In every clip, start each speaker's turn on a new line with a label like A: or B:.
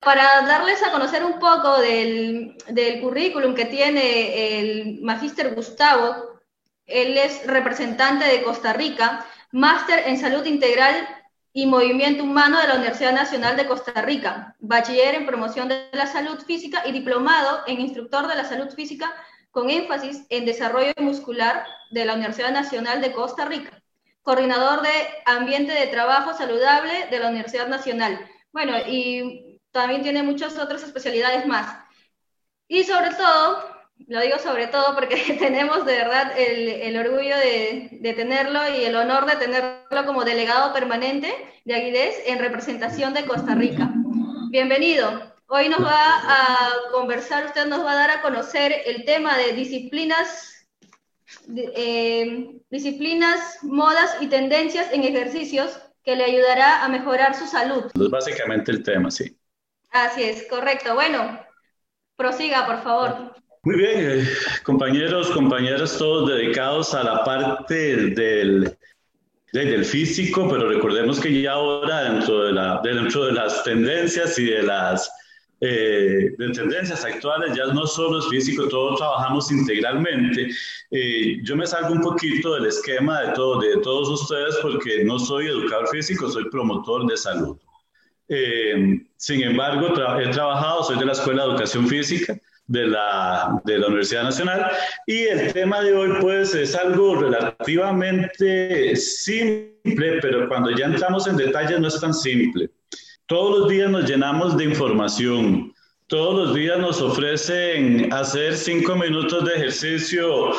A: para darles a conocer un poco del, currículum que tiene el magíster Gustavo, él es representante de Costa Rica, máster en salud integral y movimiento humano de la Universidad Nacional de Costa Rica, bachiller en promoción de la salud física y diplomado en instructor de la salud física con énfasis en desarrollo muscular de la Universidad Nacional de Costa Rica, coordinador de ambiente de trabajo saludable de la Universidad Nacional. Bueno, y también tiene muchas otras especialidades más. Y sobre todo, lo digo sobre todo porque tenemos de verdad el, orgullo de, tenerlo y el honor de tenerlo como delegado permanente de Aguides en representación de Costa Rica. Bienvenido. Hoy nos va a conversar, usted nos va a dar a conocer el tema de disciplinas, eh, disciplinas, modas y tendencias en ejercicios que le ayudará a mejorar su salud.
B: Es básicamente el tema, sí.
A: Así es, correcto. Bueno, prosiga, por favor.
B: Muy bien, eh, compañeros, compañeras, todos dedicados a la parte del, del físico, pero recordemos que ya ahora dentro de, la, dentro de las tendencias y de las eh, de tendencias actuales ya no solo es físico, todos trabajamos integralmente. Eh, yo me salgo un poquito del esquema de, todo, de todos ustedes porque no soy educador físico, soy promotor de salud. Eh, sin embargo, he trabajado, soy de la Escuela de Educación Física de la, de la Universidad Nacional y el tema de hoy pues es algo relativamente simple, pero cuando ya entramos en detalles no es tan simple. Todos los días nos llenamos de información, todos los días nos ofrecen hacer cinco minutos de ejercicio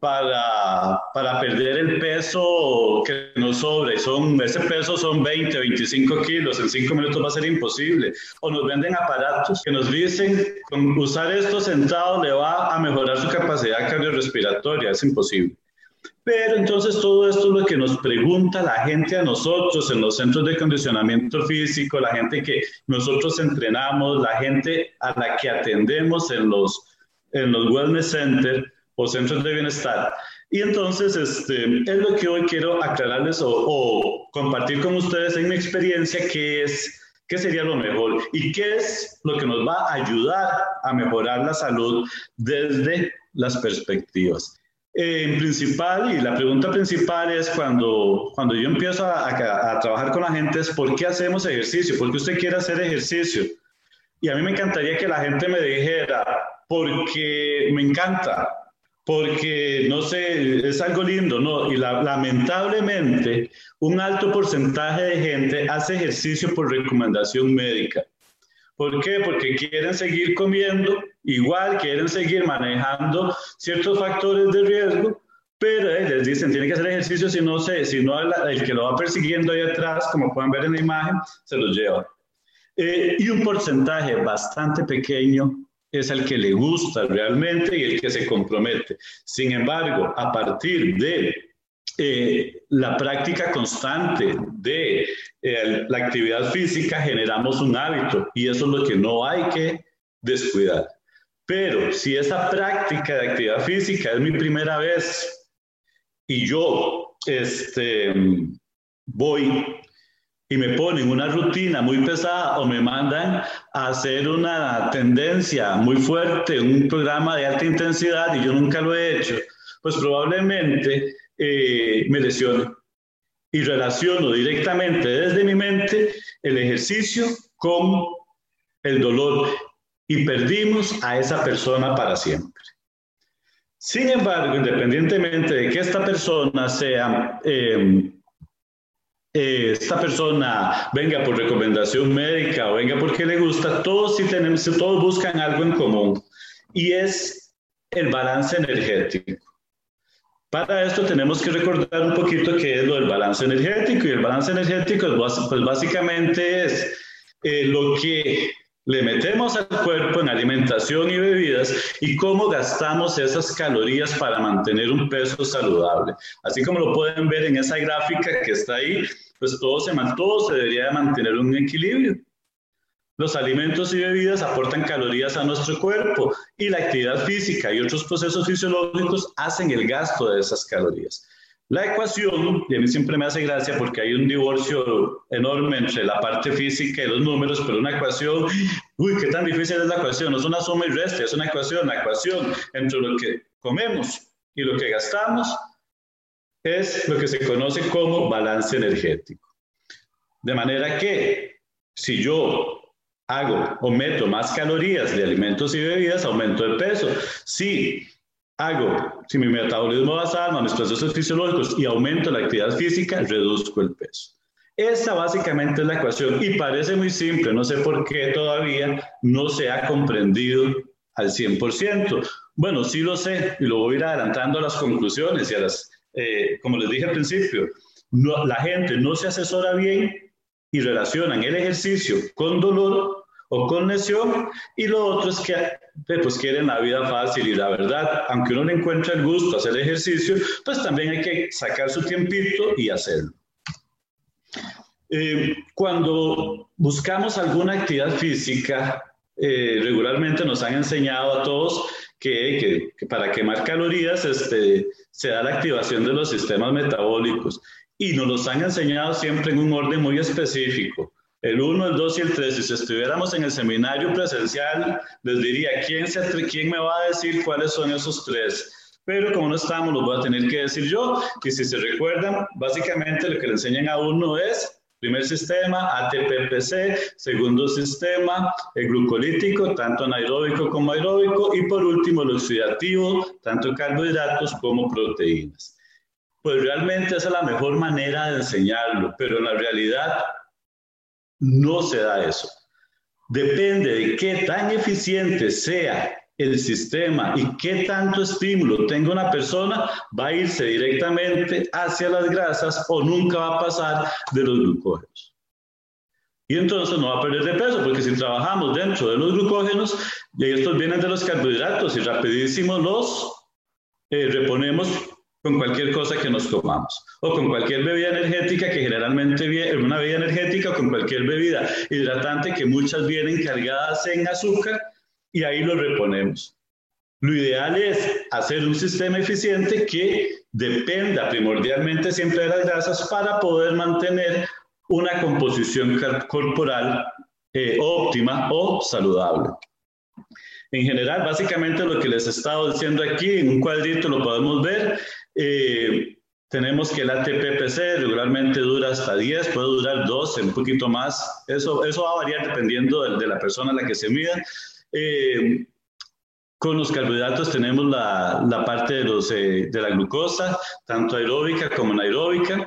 B: para, para perder el peso que nos sobra. Y son, ese peso son 20, 25 kilos. En 5 minutos va a ser imposible. O nos venden aparatos que nos dicen, con usar esto sentado le va a mejorar su capacidad cardiorrespiratoria. Es imposible. Pero entonces todo esto es lo que nos pregunta la gente a nosotros en los centros de condicionamiento físico, la gente que nosotros entrenamos, la gente a la que atendemos en los, en los wellness centers o centros de bienestar. Y entonces, este, es lo que hoy quiero aclararles o, compartir con ustedes en mi experiencia, qué es, qué sería lo mejor y qué es lo que nos va a ayudar a mejorar la salud desde las perspectivas. en principal, y la pregunta principal es cuando, cuando yo empiezo a, a, a trabajar con la gente, es ¿por qué hacemos ejercicio? ¿Por qué usted quiere hacer ejercicio? Y a mí me encantaría que la gente me dijera, porque me encanta, porque, no sé, es algo lindo, ¿no? Y lamentablemente, un alto porcentaje de gente hace ejercicio por recomendación médica. ¿Por qué? Porque quieren seguir comiendo, igual quieren seguir manejando ciertos factores de riesgo, pero eh, les dicen, tienen que hacer ejercicio si no sé, si no el, que lo va persiguiendo ahí atrás, como pueden ver en la imagen, se los lleva. Eh, y un porcentaje bastante pequeño es el que le gusta realmente y el que se compromete. Sin embargo, a partir de eh, la práctica constante de eh, la actividad física generamos un hábito y eso es lo que no hay que descuidar. Pero si esa práctica de actividad física es mi primera vez y yo este, voy y me ponen una rutina muy pesada o me mandan a hacer una tendencia muy fuerte, un programa de alta intensidad y yo nunca lo he hecho, pues probablemente eh, me lesione. Y relaciono directamente desde mi mente el ejercicio con el dolor y perdimos a esa persona para siempre. Sin embargo, independientemente de que esta persona sea... Eh, eh, esta persona venga por recomendación médica o venga porque le gusta, todos sí tenemos, todos buscan algo en común y es el balance energético. Para esto tenemos que recordar un poquito qué es lo del balance energético y el balance energético pues básicamente es eh, lo que le metemos al cuerpo en alimentación y bebidas y cómo gastamos esas calorías para mantener un peso saludable. Así como lo pueden ver en esa gráfica que está ahí, pues todo se, todo se debería de mantener un equilibrio. Los alimentos y bebidas aportan calorías a nuestro cuerpo y la actividad física y otros procesos fisiológicos hacen el gasto de esas calorías. La ecuación, y a mí siempre me hace gracia porque hay un divorcio enorme entre la parte física y los números, pero una ecuación, uy, qué tan difícil es la ecuación, no es una suma y resta, es una ecuación, la ecuación entre lo que comemos y lo que gastamos es lo que se conoce como balance energético. De manera que si yo hago o meto más calorías de alimentos y bebidas, aumento el peso. Si hago, si mi metabolismo basal, mis procesos fisiológicos y aumento la actividad física, reduzco el peso. Esa básicamente es la ecuación y parece muy simple, no sé por qué todavía no se ha comprendido al 100%. Bueno, sí lo sé y lo voy a ir adelantando a las conclusiones y a las, eh, como les dije al principio, la gente no se asesora bien y relacionan el ejercicio con dolor o con lesión, y lo otro es que pues quieren la vida fácil y la verdad, aunque uno le encuentre el gusto hacer ejercicio, pues también hay que sacar su tiempito y hacerlo. Eh, cuando buscamos alguna actividad física, eh, regularmente nos han enseñado a todos que, que, para quemar calorías este, se da la activación de los sistemas metabólicos y nos los han enseñado siempre en un orden muy específico el 1, el 2 y el 3. Si estuviéramos en el seminario presencial, les diría, ¿quién, se, ¿quién me va a decir cuáles son esos tres? Pero como no estamos, los voy a tener que decir yo. Y si se recuerdan, básicamente lo que le enseñan a uno es Primer sistema, ATPPC. Segundo sistema, el glucolítico, tanto anaeróbico como aeróbico. Y por último, el oxidativo, tanto carbohidratos como proteínas. Pues realmente esa es la mejor manera de enseñarlo, pero en la realidad no se da eso. Depende de qué tan eficiente sea el sistema y qué tanto estímulo tenga una persona, va a irse directamente hacia las grasas o nunca va a pasar de los glucógenos. Y entonces no va a perder de peso, porque si trabajamos dentro de los glucógenos, y estos vienen de los carbohidratos y rapidísimo los eh, reponemos con cualquier cosa que nos tomamos o con cualquier bebida energética que generalmente viene, una bebida energética o con cualquier bebida hidratante que muchas vienen cargadas en azúcar y ahí lo reponemos. Lo ideal es hacer un sistema eficiente que dependa primordialmente siempre de las grasas para poder mantener una composición corporal eh, óptima o saludable. En general, básicamente lo que les he estado diciendo aquí, en un cuadrito lo podemos ver, eh, tenemos que el ATPPC regularmente dura hasta 10, puede durar 12, un poquito más. Eso, eso va a variar dependiendo de, la persona a la que se mida. Eh, con los carbohidratos tenemos la, la parte de, los, eh, de la glucosa, tanto aeróbica como anaeróbica.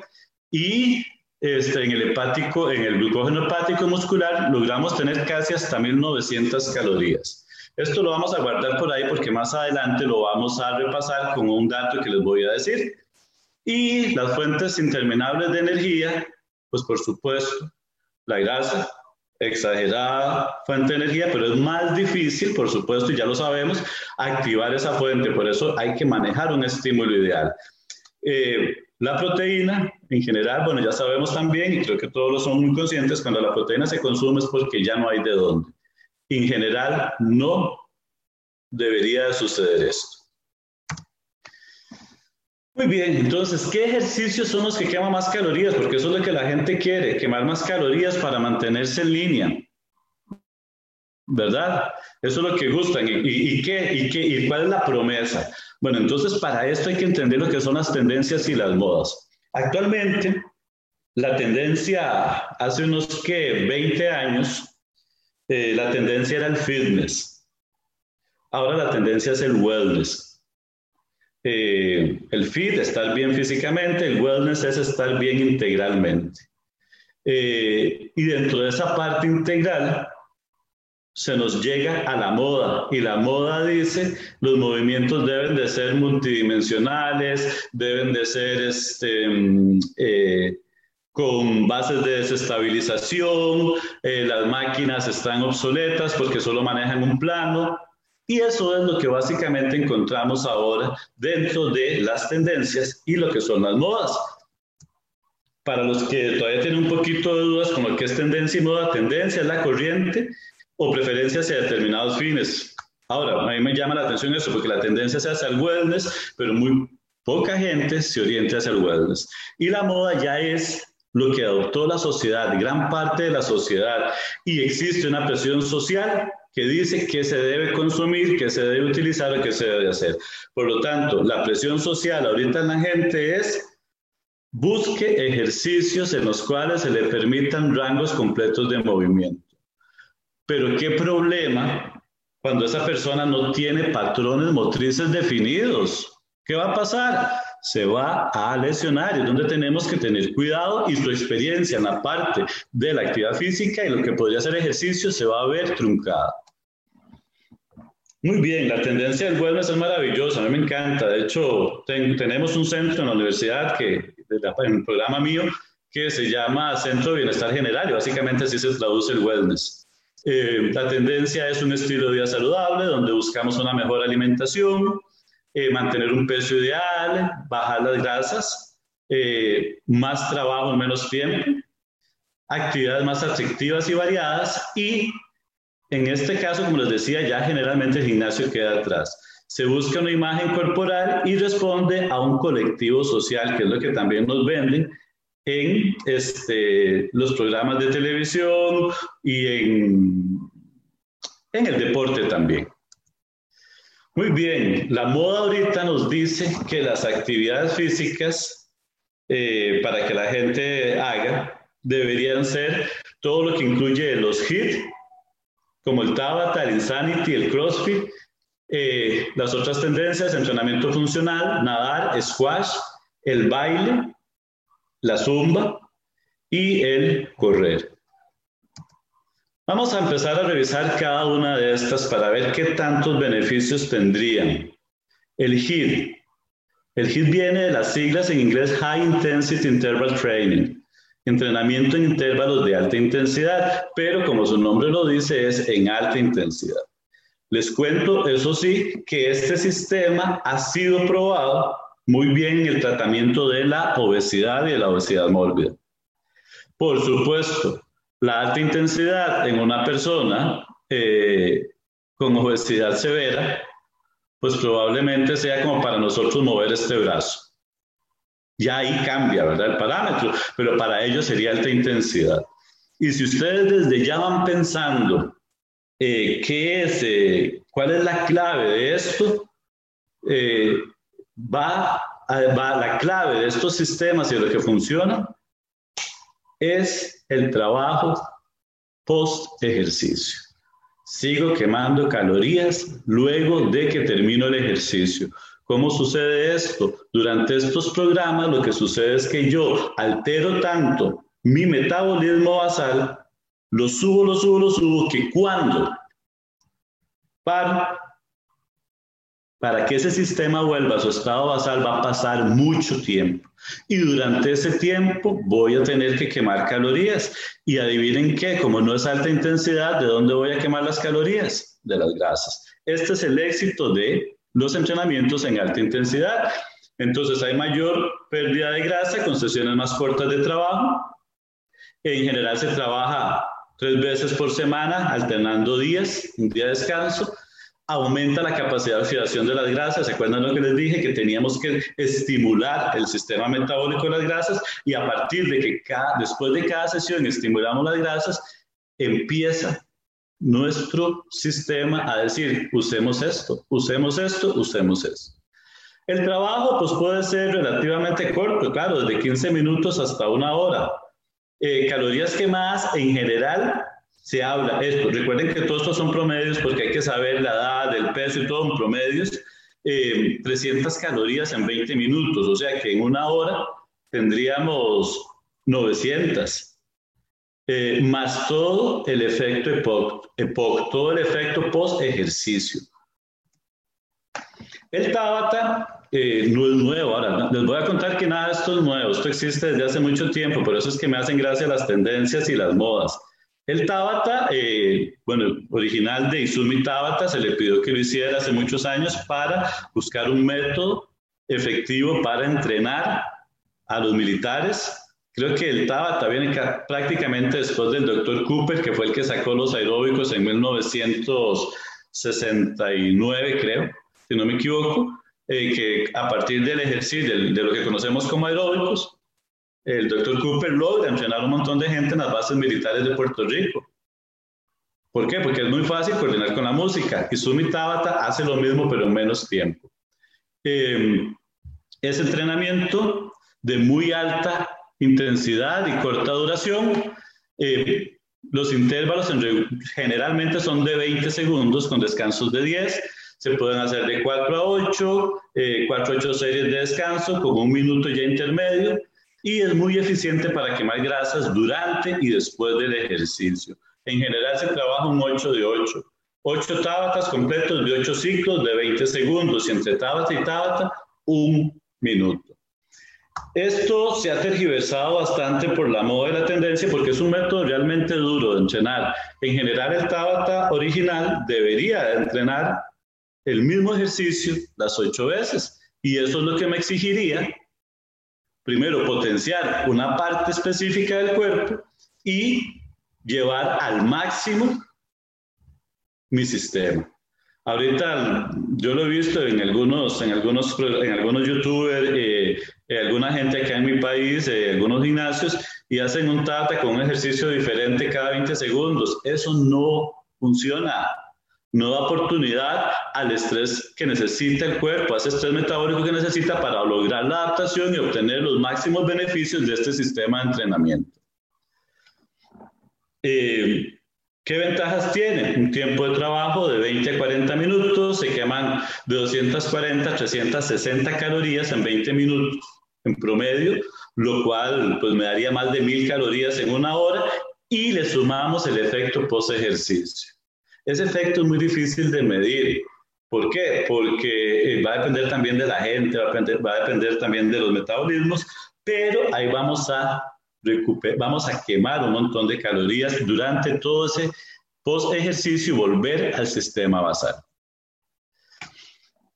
B: Y este, en el hepático, en el glucógeno hepático muscular, logramos tener casi hasta 1900 calorías. Esto lo vamos a guardar por ahí porque más adelante lo vamos a repasar con un dato que les voy a decir. Y las fuentes interminables de energía, pues por supuesto, la grasa, exagerada fuente de energía, pero es más difícil, por supuesto, y ya lo sabemos, activar esa fuente. Por eso hay que manejar un estímulo ideal. Eh, la proteína, en general, bueno, ya sabemos también, y creo que todos lo son muy conscientes, cuando la proteína se consume es porque ya no hay de dónde en general no debería suceder esto. Muy bien, entonces, ¿qué ejercicios son los que queman más calorías? Porque eso es lo que la gente quiere, quemar más calorías para mantenerse en línea. ¿Verdad? Eso es lo que gustan. ¿Y, qué, y, qué, ¿Y cuál es la promesa? Bueno, entonces para esto hay que entender lo que son las tendencias y las modas. Actualmente, la tendencia hace unos que 20 años eh, la tendencia era el fitness. Ahora la tendencia es el wellness. Eh, el fit, estar bien físicamente, el wellness es estar bien integralmente. Eh, y dentro de esa parte integral se nos llega a la moda y la moda dice los movimientos deben de ser multidimensionales, deben de ser este, mm, con bases de desestabilización, eh, las máquinas están obsoletas porque solo manejan un plano. Y eso es lo que básicamente encontramos ahora dentro de las tendencias y lo que son las modas. Para los que todavía tienen un poquito de dudas con lo que es tendencia y moda, tendencia es la corriente o preferencia hacia determinados fines. Ahora, a mí me llama la atención eso, porque la tendencia se hace al wellness, pero muy poca gente se oriente hacia el wellness. Y la moda ya es lo que adoptó la sociedad, gran parte de la sociedad, y existe una presión social que dice que se debe consumir, que se debe utilizar o que se debe hacer. Por lo tanto, la presión social ahorita en la gente es busque ejercicios en los cuales se le permitan rangos completos de movimiento. Pero qué problema cuando esa persona no tiene patrones motrices definidos. ¿Qué va a pasar? Se va a lesionar, es donde tenemos que tener cuidado y su experiencia en la parte de la actividad física y lo que podría ser ejercicio se va a ver truncada. Muy bien, la tendencia del wellness es maravillosa, a mí me encanta. De hecho, tenemos un centro en la universidad que, en el programa mío, que se llama Centro de Bienestar General y básicamente así se traduce el wellness. Eh, la tendencia es un estilo de vida saludable donde buscamos una mejor alimentación, eh, mantener un peso ideal, bajar las grasas, eh, más trabajo en menos tiempo, actividades más atractivas y variadas y en este caso, como les decía, ya generalmente el gimnasio queda atrás. Se busca una imagen corporal y responde a un colectivo social, que es lo que también nos venden en este, los programas de televisión y en, en el deporte también. Muy bien, la moda ahorita nos dice que las actividades físicas eh, para que la gente haga deberían ser todo lo que incluye los HIIT, como el Tabata, el Insanity, el CrossFit, eh, las otras tendencias, entrenamiento funcional, nadar, squash, el baile, la zumba y el correr. Vamos a empezar a revisar cada una de estas para ver qué tantos beneficios tendrían. El HIIT. El HIIT viene de las siglas en inglés High Intensity Interval Training entrenamiento en intervalos de alta intensidad, pero como su nombre lo dice, es en alta intensidad. Les cuento, eso sí, que este sistema ha sido probado muy bien en el tratamiento de la obesidad y de la obesidad mórbida. Por supuesto, la alta intensidad en una persona eh, con obesidad severa, pues probablemente sea como para nosotros mover este brazo. Ya ahí cambia, ¿verdad? El parámetro, pero para ellos sería alta intensidad. Y si ustedes desde ya van pensando eh, qué es, eh, cuál es la clave de esto, eh, va, va la clave de estos sistemas y de lo que funciona es el trabajo post ejercicio. Sigo quemando calorías luego de que termino el ejercicio. ¿Cómo sucede esto? Durante estos programas lo que sucede es que yo altero tanto mi metabolismo basal, lo subo, lo subo, lo subo, que cuando para, para que ese sistema vuelva a su estado basal va a pasar mucho tiempo. Y durante ese tiempo voy a tener que quemar calorías. Y adivinen qué, como no es alta intensidad, ¿de dónde voy a quemar las calorías? De las grasas. Este es el éxito de los entrenamientos en alta intensidad. Entonces hay mayor pérdida de grasa con sesiones más cortas de trabajo. En general se trabaja tres veces por semana, alternando días, un día de descanso. Aumenta la capacidad de oxidación de las grasas. ¿Se acuerdan lo que les dije? Que teníamos que estimular el sistema metabólico de las grasas y a partir de que después de cada sesión estimulamos las grasas, empieza nuestro sistema a decir, usemos esto, usemos esto, usemos esto. El trabajo pues puede ser relativamente corto, claro, desde 15 minutos hasta una hora. Eh, calorías quemadas en general se habla esto. Recuerden que todos estos son promedios porque hay que saber la edad, el peso y todo en promedios. 300 eh, calorías en 20 minutos, o sea que en una hora tendríamos 900 eh, más todo el efecto EPOC, todo el efecto post-ejercicio. El Tabata eh, no es nuevo. Ahora, les voy a contar que nada de esto es nuevo. Esto existe desde hace mucho tiempo, por eso es que me hacen gracia las tendencias y las modas. El Tabata, eh, bueno, original de Izumi Tabata, se le pidió que lo hiciera hace muchos años para buscar un método efectivo para entrenar a los militares Creo que el Tabata viene prácticamente después del doctor Cooper, que fue el que sacó los aeróbicos en 1969, creo, si no me equivoco. eh, que a partir del ejercicio, de, de lo que conocemos como aeróbicos, el doctor Cooper logra entrenar un montón de gente en las bases militares de Puerto Rico. ¿Por qué? Porque es muy fácil coordinar con la música. Y Sumi Tabata hace lo mismo, pero en menos tiempo. Eh, es entrenamiento de muy alta intensidad y corta duración. Eh, los intervalos generalmente son de 20 segundos con descansos de 10. Se pueden hacer de 4 a 8, 4 a 8 series de descanso con un minuto ya intermedio y es muy eficiente para quemar grasas durante y después del ejercicio. En general se trabaja un 8 de 8. 8 tábatas completos de 8 ciclos de 20 segundos y entre tabata y tabata un minuto. Esto se ha tergiversado bastante por la moda y la tendencia porque es un método realmente duro de entrenar. En general el tabata original debería entrenar el mismo ejercicio las 8 veces y eso es lo que me exigiría primero potenciar una parte específica del cuerpo y llevar al máximo mi sistema. Ahorita yo lo he visto en algunos, en algunos, en algunos youtubers, eh, eh, alguna gente acá en mi país, eh, algunos gimnasios, y hacen un tata con un ejercicio diferente cada 20 segundos. Eso no funciona. No da oportunidad al estrés que necesita el cuerpo, a ese estrés metabólico que necesita para lograr la adaptación y obtener los máximos beneficios de este sistema de entrenamiento. Eh, ¿Qué ventajas tiene? Un tiempo de trabajo de 20 a 40 minutos, se queman de 240 a 360 calorías en 20 minutos en promedio, lo cual pues me daría más de 1000 calorías en una hora y le sumamos el efecto post ejercicio. Ese efecto es muy difícil de medir. ¿Por qué? Porque eh, va a depender también de la gente, va a depender, va a depender también de los metabolismos, pero ahí vamos a vamos a quemar un montón de calorías durante todo ese post ejercicio y volver al sistema basal.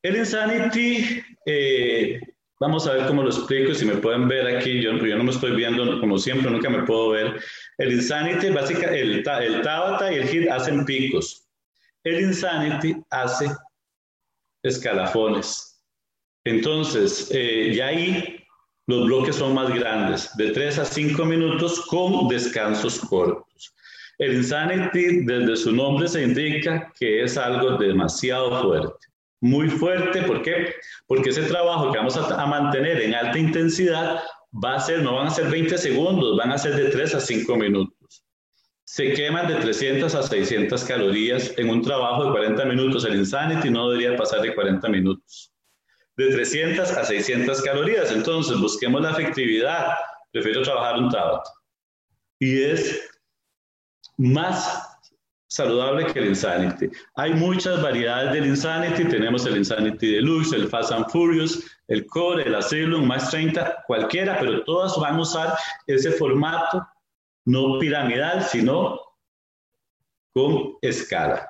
B: El Insanity, eh, vamos a ver cómo lo explico, si me pueden ver aquí, yo, yo no me estoy viendo como siempre, nunca me puedo ver. El Insanity, básicamente, el, el Tabata y el HIT hacen picos. El Insanity hace escalafones. Entonces, eh, ya ahí los bloques son más grandes, de 3 a 5 minutos con descansos cortos. El Insanity, desde su nombre, se indica que es algo demasiado fuerte. Muy fuerte, ¿por qué? Porque ese trabajo que vamos a, a mantener en alta intensidad va a ser, no van a ser 20 segundos, van a ser de 3 a 5 minutos. Se queman de 300 a 600 calorías en un trabajo de 40 minutos. El Insanity no debería pasar de 40 minutos de 300 a 600 calorías. Entonces, busquemos la efectividad. Prefiero trabajar un Tabata. Y es más saludable que el Insanity. Hay muchas variedades del Insanity. Tenemos el Insanity Deluxe, el Fast and Furious, el Core, el Asylum, más 30, cualquiera, pero todas van a usar ese formato no piramidal, sino con escala.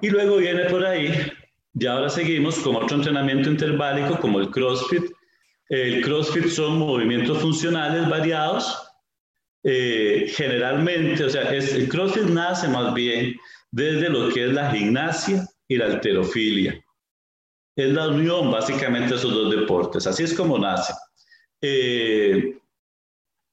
B: Y luego viene por ahí y ahora seguimos con otro entrenamiento interválico como el CrossFit. El CrossFit son movimientos funcionales variados. Eh, generalmente, o sea, es, el CrossFit nace más bien desde lo que es la gimnasia y la alterofilia. Es la unión básicamente de esos dos deportes. Así es como nace. Eh,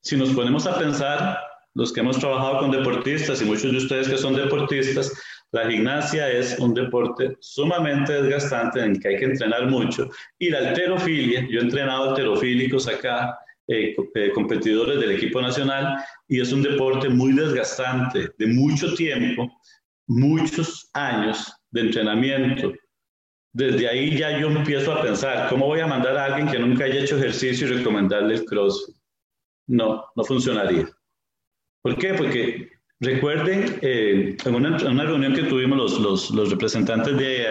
B: si nos ponemos a pensar, los que hemos trabajado con deportistas y muchos de ustedes que son deportistas, la gimnasia es un deporte sumamente desgastante en el que hay que entrenar mucho. Y la alterofilia, yo he entrenado alterofílicos acá, eh, eh, competidores del equipo nacional, y es un deporte muy desgastante, de mucho tiempo, muchos años de entrenamiento. Desde ahí ya yo empiezo a pensar, ¿cómo voy a mandar a alguien que nunca haya hecho ejercicio y recomendarle el CrossFit? No, no funcionaría. ¿Por qué? Porque Recuerden, eh, en, una, reunión que tuvimos los, los, representantes de,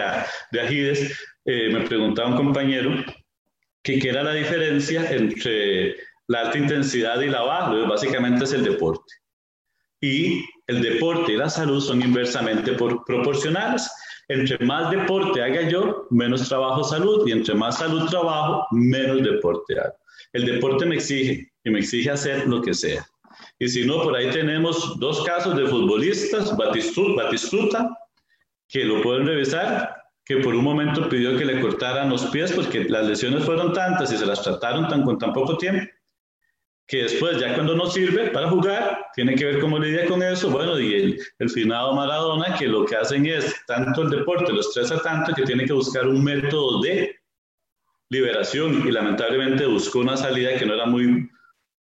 B: de Agides, me preguntaba un compañero que qué era la diferencia entre la alta intensidad y la baja. Básicamente es el deporte. Y el deporte y la salud son inversamente por, proporcionales. Entre más deporte haga yo, menos trabajo salud. Y entre más salud trabajo, menos deporte hago. El deporte me exige y me exige hacer lo que sea. Y si no, por ahí tenemos dos casos de futbolistas, Batistuta, que lo pueden revisar, que por un momento pidió que le cortaran los pies porque las lesiones fueron tantas y se las trataron tan, con tan poco tiempo, que después ya cuando no sirve para jugar, tiene que ver cómo lidia con eso. Bueno, y el, el finado Maradona, que lo que hacen es, tanto el deporte lo estresa tanto que tiene que buscar un método de liberación y lamentablemente buscó una salida que no era muy,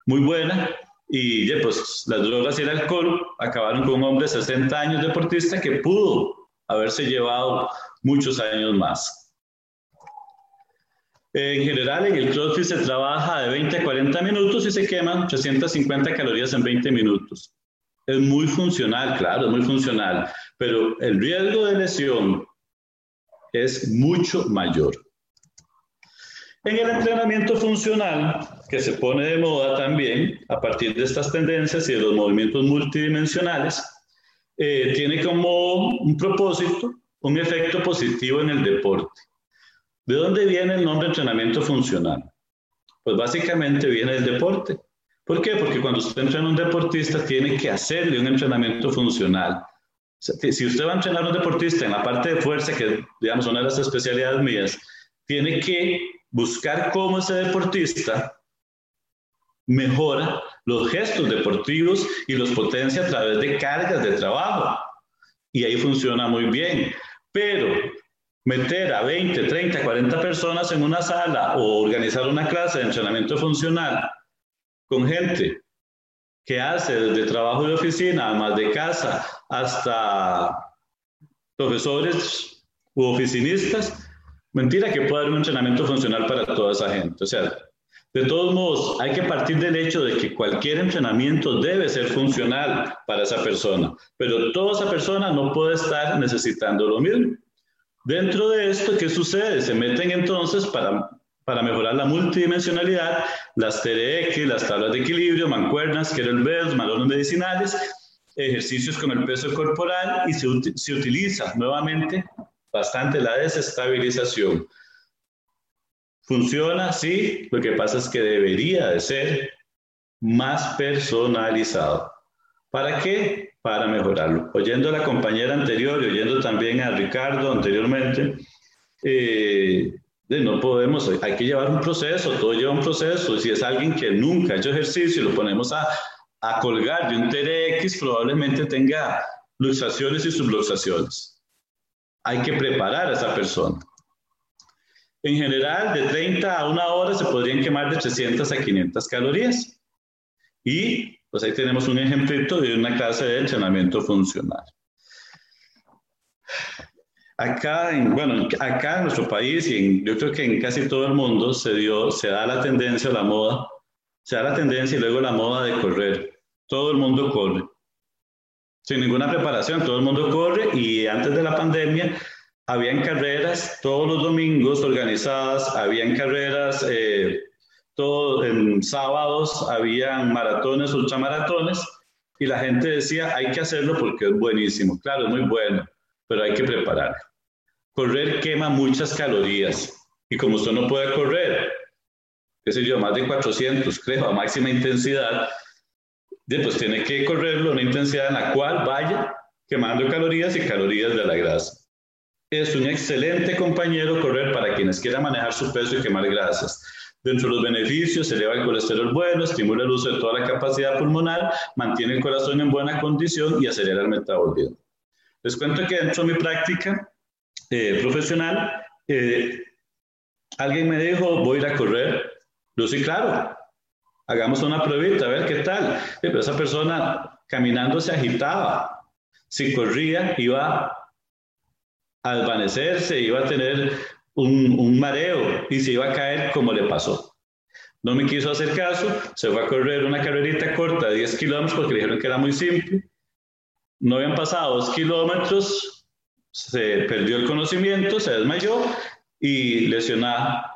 B: muy buena y ya, pues las drogas y el alcohol acabaron con un hombre de 60 años deportista que pudo haberse llevado muchos años más. En general, en el CrossFit se trabaja de 20 a 40 minutos y se queman 350 calorías en 20 minutos. Es muy funcional, claro, es muy funcional, pero el riesgo de lesión es mucho mayor. En el entrenamiento funcional, que se pone de moda también a partir de estas tendencias y de los movimientos multidimensionales, eh, tiene como un propósito un efecto positivo en el deporte. ¿De dónde viene el nombre entrenamiento funcional? Pues básicamente viene del deporte. ¿Por qué? Porque cuando usted entrena a un deportista tiene que hacerle un entrenamiento funcional. si usted va a entrenar a un deportista en la parte de fuerza, que digamos de las especialidades mías, tiene que buscar cómo ese deportista mejora los gestos deportivos y los potencia a través de cargas de trabajo. Y ahí funciona muy bien. Pero meter a 20, 30, 40 personas en una sala o organizar una clase de entrenamiento funcional con gente que hace desde trabajo de oficina, más de casa, hasta profesores u oficinistas, mentira que pueda haber un entrenamiento funcional para toda esa gente. O sea, de todos modos, hay que partir del hecho de que cualquier entrenamiento debe ser funcional para esa persona, pero toda esa persona no puede estar necesitando lo mismo. Dentro de esto, ¿qué sucede? Se meten entonces para, para mejorar la multidimensionalidad, las TRX, las tablas de equilibrio, mancuernas, kettlebells, malones medicinales, ejercicios con el peso corporal y se, se utiliza nuevamente bastante la desestabilización. Funciona, sí, lo que pasa es que debería de ser más personalizado. ¿Para qué? Para mejorarlo. Oyendo a la compañera anterior y oyendo también a Ricardo anteriormente, eh, no podemos, hay que llevar un proceso, todo lleva un proceso. Si es alguien que nunca ha hecho ejercicio y lo ponemos a, a colgar de un TRX, probablemente tenga luxaciones y subluxaciones. Hay que preparar a esa persona. En general, de 30 a una hora se podrían quemar de 300 a 500 calorías. Y pues ahí tenemos un ejemplito de una clase de entrenamiento funcional. Acá, en, bueno, acá en nuestro país y en, yo creo que en casi todo el mundo se, dio, se da la tendencia a la moda, se da la tendencia y luego la moda de correr. Todo el mundo corre. Sin ninguna preparación, todo el mundo corre y antes de la pandemia habían carreras todos los domingos organizadas, habían carreras eh, todos en sábados, habían maratones, ultramaratones, y la gente decía, hay que hacerlo porque es buenísimo. Claro, es muy bueno, pero hay que preparar. Correr quema muchas calorías, y como usted no puede correr, qué sé yo, más de 400, creo, a máxima intensidad, pues tiene que correrlo a una intensidad en la cual vaya quemando calorías y calorías de la grasa. Es un excelente compañero correr para quienes quieran manejar su peso y quemar grasas. Dentro de los beneficios, eleva el colesterol bueno, estimula el uso de toda la capacidad pulmonar, mantiene el corazón en buena condición y acelera el metabolismo. Les cuento que dentro de mi práctica eh, profesional, eh, alguien me dijo, voy a ir a correr. Yo sí, claro, hagamos una pruebita, a ver qué tal. pero esa persona caminando se agitaba. Si corría, iba a desvanecerse, iba a tener un, un, mareo y se iba a caer como le pasó. No me quiso hacer caso, se fue a correr una carrerita corta de 10 kilómetros porque le dijeron que era muy simple. No habían pasado dos kilómetros, se perdió el conocimiento, se desmayó y lesionada,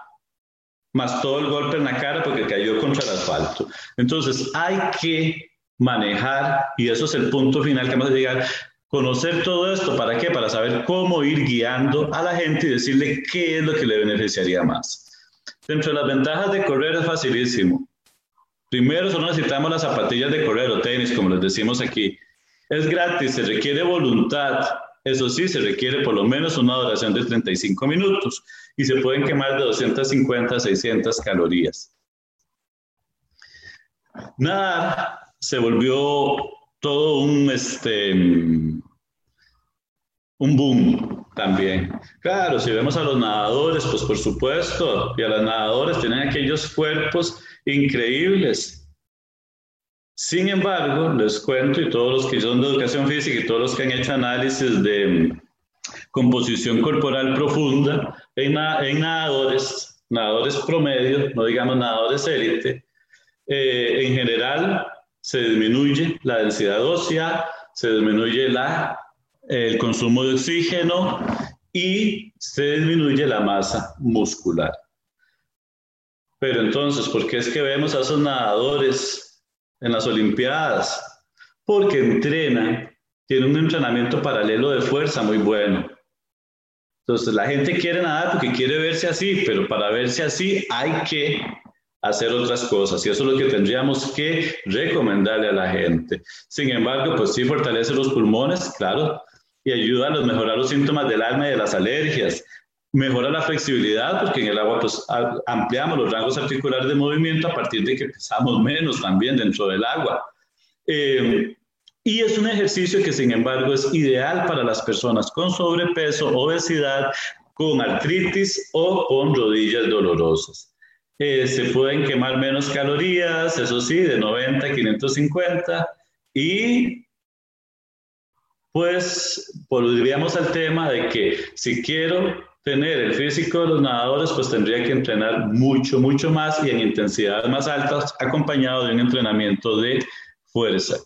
B: más todo el golpe en la cara porque cayó contra el asfalto. Entonces hay que manejar, y eso es el punto final que vamos a llegar, Conocer todo esto, ¿para qué? Para saber cómo ir guiando a la gente y decirle qué es lo que le beneficiaría más. Dentro de las ventajas de correr es facilísimo. Primero, solo necesitamos las zapatillas de correr o tenis, como les decimos aquí. Es gratis, se requiere voluntad Eso sí, se requiere por lo menos una duración de 35 minutos y se pueden quemar de 250 a 600 calorías. Nadar se volvió todo un, este, un boom también. Claro, si vemos a los nadadores, pues por supuesto, y a las nadadoras tienen aquellos cuerpos increíbles, sin embargo, les cuento, y todos los que son de educación física y todos los que han hecho análisis de mm, composición corporal profunda en, nadadores, nadadores promedio, no digamos nadadores élite, eh, en general se disminuye la densidad ósea, se disminuye la, el consumo de oxígeno y se disminuye la masa muscular. Pero entonces, ¿por qué es que vemos a esos nadadores en las Olimpiadas, porque entrena, tiene un entrenamiento paralelo de fuerza muy bueno. Entonces la gente quiere nadar porque quiere verse así, pero para verse así hay que hacer otras cosas y eso es lo que tendríamos que recomendarle a la gente. Sin embargo, pues sí fortalece los pulmones, claro, y ayuda a mejorar los síntomas del alma y de las alergias, mejora la flexibilidad porque en el agua pues ampliamos los rangos articulares de movimiento a partir de que pesamos menos también dentro del agua. Eh, y es un ejercicio que sin embargo es ideal para las personas con sobrepeso, obesidad, con artritis o con rodillas dolorosas. Eh, se pueden quemar menos calorías, eso sí, de 90 a 550 y pues volveríamos al tema de que si quiero tener el físico de los nadadores, pues tendría que entrenar mucho, mucho más y en intensidades más altas, acompañado de un entrenamiento de fuerza.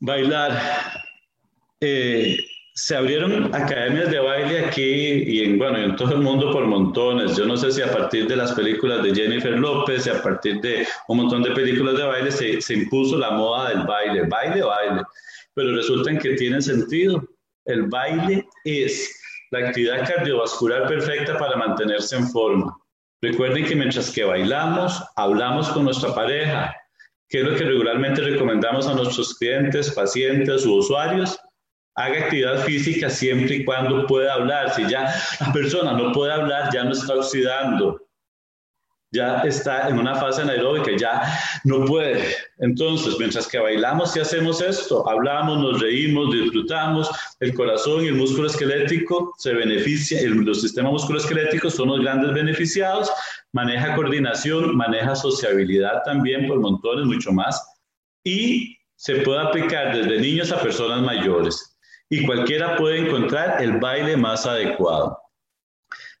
B: Bailar. Eh, se abrieron academias de baile aquí y en, bueno, en todo el mundo por montones. Yo no sé si a partir de las películas de Jennifer López y a partir de un montón de películas de baile se, se impuso la moda del baile, baile, baile. Pero resulta que tiene sentido el baile es la actividad cardiovascular perfecta para mantenerse en forma. Recuerden que mientras que bailamos, hablamos con nuestra pareja, que es lo que regularmente recomendamos a nuestros clientes, pacientes u usuarios. Haga actividad física siempre y cuando pueda hablar. Si ya la persona no puede hablar, ya no está oxidando, ya está en una fase anaeróbica, ya no puede. Entonces, mientras que bailamos y hacemos esto, hablamos, nos reímos, disfrutamos, el corazón y el músculo esquelético se beneficia, los sistemas musculoesqueléticos son los grandes beneficiados, maneja coordinación, maneja sociabilidad también por montones, mucho más, y se puede aplicar desde niños a personas mayores. Y cualquiera puede encontrar el baile más adecuado.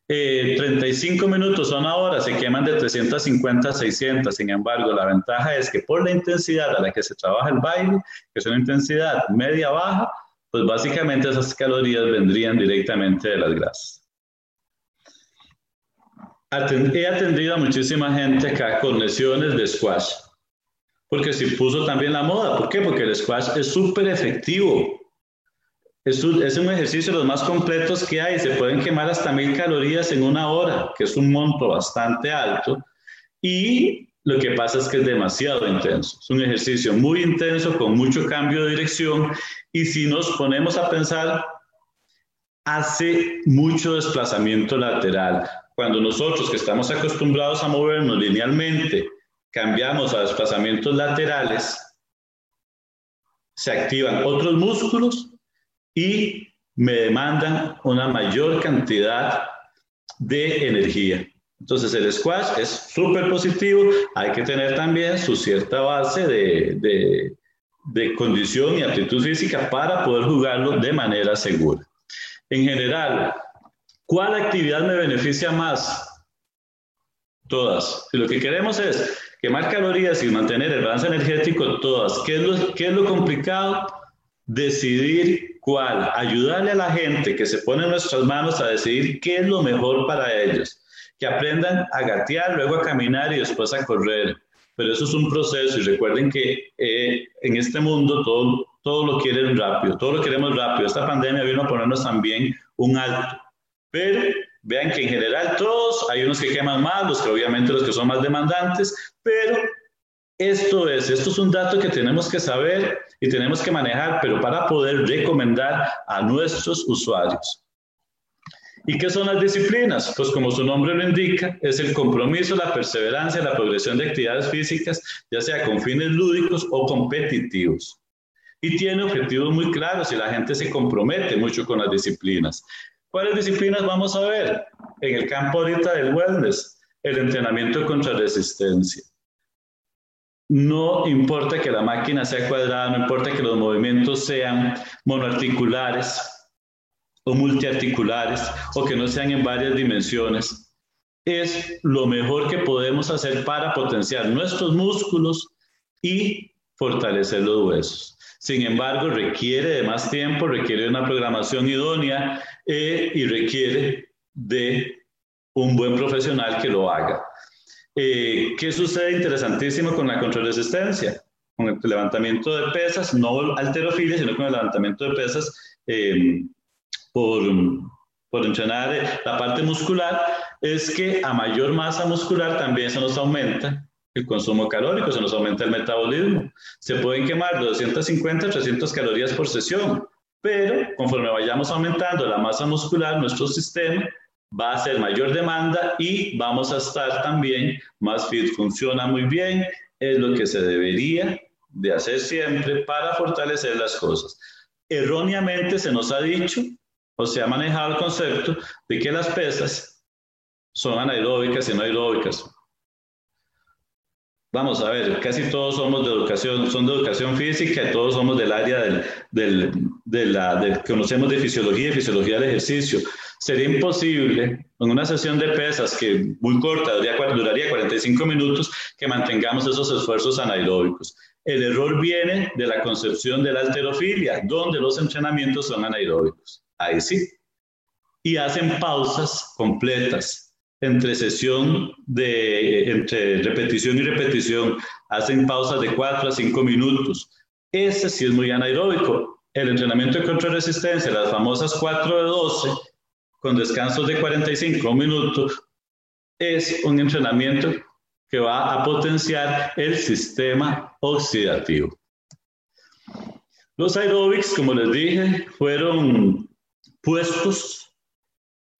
B: 35 eh, minutos o una se queman de 350 a 600. Sin embargo, la ventaja es que por la intensidad a la que se trabaja el baile, que es una intensidad media-baja, pues básicamente esas calorías vendrían directamente de las grasas. He atendido a muchísima gente acá con lesiones de squash, porque se puso también la moda. ¿Por qué? Porque el squash es súper efectivo. Es un, ejercicio de los más completos que hay. Se pueden quemar hasta mil calorías en una hora, que es un monto bastante alto. Y lo que pasa es que es demasiado intenso. Es un ejercicio muy intenso, con mucho cambio de dirección. Y si nos ponemos a pensar, hace mucho desplazamiento lateral. Cuando nosotros que estamos acostumbrados a movernos linealmente, cambiamos a desplazamientos laterales, se activan otros músculos y me demandan una mayor cantidad de energía. Entonces el squash es súper positivo, hay que tener también su cierta base de, de, condición y aptitud física para poder jugarlo de manera segura. En general, ¿cuál actividad me beneficia más? Todas. Si lo que queremos es quemar calorías y mantener el balance energético, todas. ¿Qué es lo, qué es lo complicado? decidir cuál, ayudarle a la gente que se pone en nuestras manos a decidir qué es lo mejor para ellos, que aprendan a gatear, luego a caminar y después a correr. Pero eso es un proceso y recuerden que eh, en este mundo todo, todo lo quieren rápido, todo lo queremos rápido. Esta pandemia vino a ponernos también un alto. Pero vean que en general todos, hay unos que queman más, los que obviamente los que son más demandantes, pero Esto es, esto es un dato que tenemos que saber y tenemos que manejar, pero para poder recomendar a nuestros usuarios. ¿Y qué son las disciplinas? Pues como su nombre lo indica, es el compromiso, la perseverancia, la progresión de actividades físicas, ya sea con fines lúdicos o competitivos. Y tiene objetivos muy claros y la gente se compromete mucho con las disciplinas. ¿Cuáles disciplinas vamos a ver? En el campo ahorita del wellness, el entrenamiento contra resistencia. No importa que la máquina sea cuadrada, no importa que los movimientos sean monoarticulares o multiarticulares o que no sean en varias dimensiones. Es lo mejor que podemos hacer para potenciar nuestros músculos y fortalecer los huesos. Sin embargo, requiere de más tiempo, requiere una programación idónea eh, y requiere de un buen profesional que lo haga. Eh, ¿Qué sucede interesantísimo con la contrarresistencia? Con el levantamiento de pesas, no alterofilia, sino con el levantamiento de pesas eh, por, por entrenar la parte muscular, es que a mayor masa muscular también se nos aumenta el consumo calórico, se nos aumenta el metabolismo. Se pueden quemar 250 300 calorías por sesión, pero conforme vayamos aumentando la masa muscular, nuestro sistema va a ser mayor demanda y vamos a estar también más fit. Funciona muy bien, es lo que se debería de hacer siempre para fortalecer las cosas. Erróneamente se nos ha dicho o se ha manejado el concepto de que las pesas son anaeróbicas y no aeróbicas. Vamos a ver, casi todos somos de educación, son de educación física y todos somos del área del, del, de la, conocemos de fisiología y fisiología del ejercicio. Sería imposible en una sesión de pesas que muy corta, duraría 45 minutos, que mantengamos esos esfuerzos anaeróbicos. El error viene de la concepción de la alterofilia, donde los entrenamientos son anaeróbicos. Ahí sí. Y hacen pausas completas entre sesión de, entre repetición y repetición, hacen pausas de 4 a 5 minutos. Ese sí es muy anaeróbico. El entrenamiento de contrarresistencia, las famosas 4 de 12, con descansos de 45 minutos, es un entrenamiento que va a potenciar el sistema oxidativo. Los aeróbics, como les dije, fueron puestos